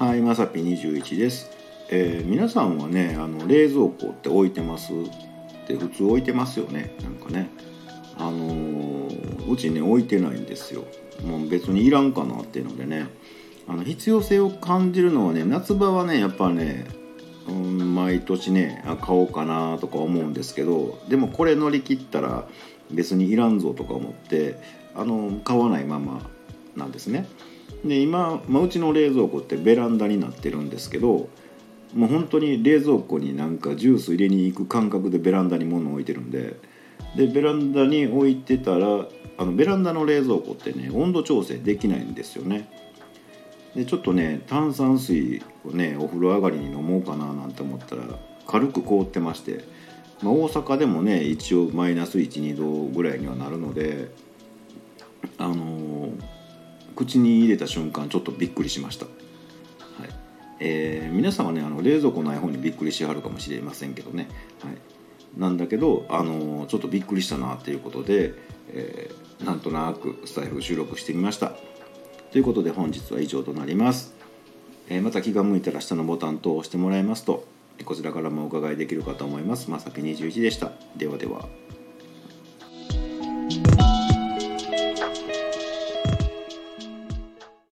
はい、まさぴ21です、えー、皆さんはねあの冷蔵庫って置いてます？って普通置いてますよね？なんかね。あのー、うちね置いてないんですよ。もう別にいらんかなっていうのでね。あの必要性を感じるのはね夏場はねやっぱね、うん、毎年ね買おうかなとか思うんですけどでもこれ乗り切ったら別にいらんぞとか思ってあの買わないままなんですね。で今、まあ、うちの冷蔵庫ってベランダになってるんですけどもう本当に冷蔵庫になんかジュース入れに行く感覚でベランダに物を置いてるんででベランダに置いてたらあのベランダの冷蔵庫ってね温度調整できないんですよねでちょっとね炭酸水をねお風呂上がりに飲もうかななんて思ったら軽く凍ってまして、まあ、大阪でもね一応マイナス12度ぐらいにはなるのであの口に入れた瞬間ちょっとびっくりしました、はい。えー、皆さんはねあの冷蔵庫ない方にびっくりしはるかもしれませんけどね、はい、なんだけど、あのちょっとびっくりしたなっていうことで、えー、なんとなくスタイフ収録してみました。ということで本日は以上となります、えー、また気が向いたら下のボタン等を押してもらいますとこちらからもお伺いできるかと思います。まさき21でした。ではでは。